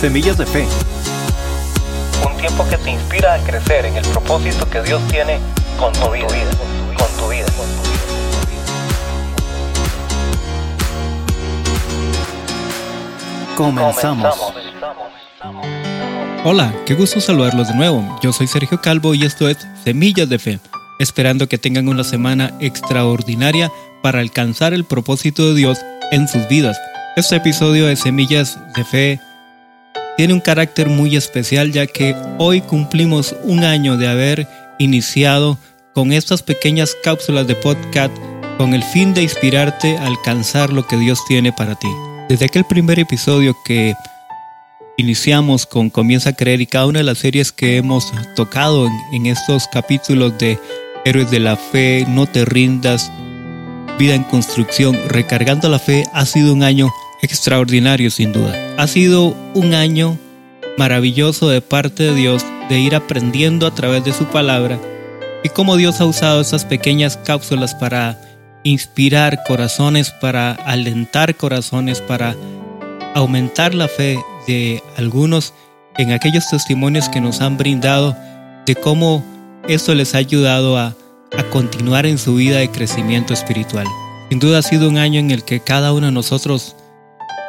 Semillas de Fe. Un tiempo que te inspira a crecer en el propósito que Dios tiene con tu vida. Con tu vida. Comenzamos. Hola, qué gusto saludarlos de nuevo. Yo soy Sergio Calvo y esto es Semillas de Fe, esperando que tengan una semana extraordinaria para alcanzar el propósito de Dios en sus vidas. Este episodio de Semillas de Fe tiene un carácter muy especial ya que hoy cumplimos un año de haber iniciado con estas pequeñas cápsulas de podcast con el fin de inspirarte a alcanzar lo que Dios tiene para ti. Desde aquel primer episodio que iniciamos con Comienza a Creer y cada una de las series que hemos tocado en, estos capítulos de Héroes de la Fe, No te rindas, Vida en Construcción, Recargando la Fe, ha sido un año extraordinario sin duda. Ha sido un año maravilloso de parte de Dios de ir aprendiendo a través de su palabra y cómo Dios ha usado estas pequeñas cápsulas para inspirar corazones, para alentar corazones, para aumentar la fe de algunos en aquellos testimonios que nos han brindado de cómo esto les ha ayudado a, a continuar en su vida de crecimiento espiritual. Sin duda ha sido un año en el que cada uno de nosotros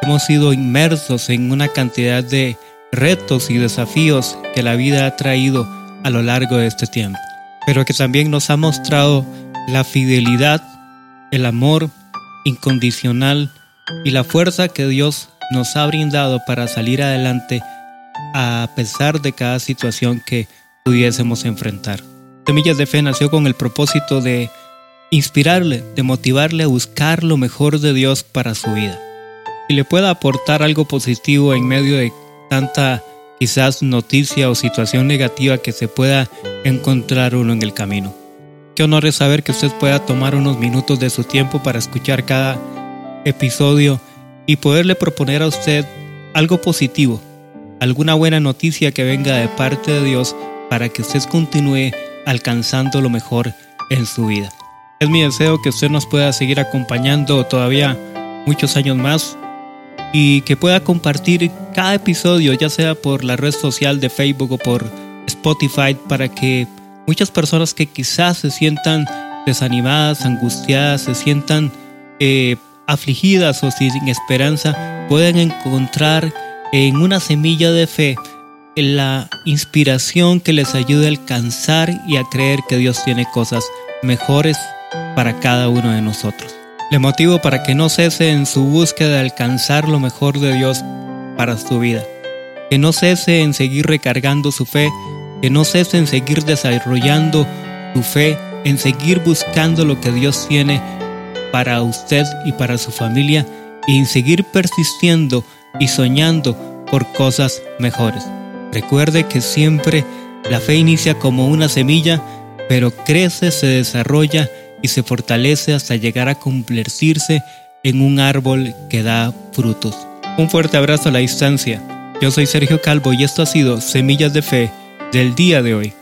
hemos sido inmersos en una cantidad de retos y desafíos que la vida ha traído a lo largo de este tiempo, pero que también nos ha mostrado la fidelidad el amor incondicional y la fuerza que Dios nos ha brindado para salir adelante a pesar de cada situación que pudiésemos enfrentar. Semillas de Fe nació con el propósito de inspirarle, de motivarle a buscar lo mejor de Dios para su vida. Y le pueda aportar algo positivo en medio de tanta quizás noticia o situación negativa que se pueda encontrar uno en el camino. Qué honor es saber que usted pueda tomar unos minutos de su tiempo para escuchar cada episodio y poderle proponer a usted algo positivo, alguna buena noticia que venga de parte de Dios para que usted continúe alcanzando lo mejor en su vida. Es mi deseo que usted nos pueda seguir acompañando todavía muchos años más y que pueda compartir cada episodio, ya sea por la red social de Facebook o por Spotify, para que muchas personas que quizás se sientan desanimadas, angustiadas, se sientan eh, afligidas o sin esperanza, puedan encontrar en una semilla de fe la inspiración que les ayude a alcanzar y a creer que Dios tiene cosas mejores para cada uno de nosotros. Le motivo para que no cese en su búsqueda de alcanzar lo mejor de Dios para su vida. Que no cese en seguir recargando su fe que no cese en seguir desarrollando su fe, en seguir buscando lo que Dios tiene para usted y para su familia y en seguir persistiendo y soñando por cosas mejores. Recuerde que siempre la fe inicia como una semilla, pero crece, se desarrolla y se fortalece hasta llegar a convertirse en un árbol que da frutos. Un fuerte abrazo a la distancia. Yo soy Sergio Calvo y esto ha sido Semillas de Fe del día de hoy.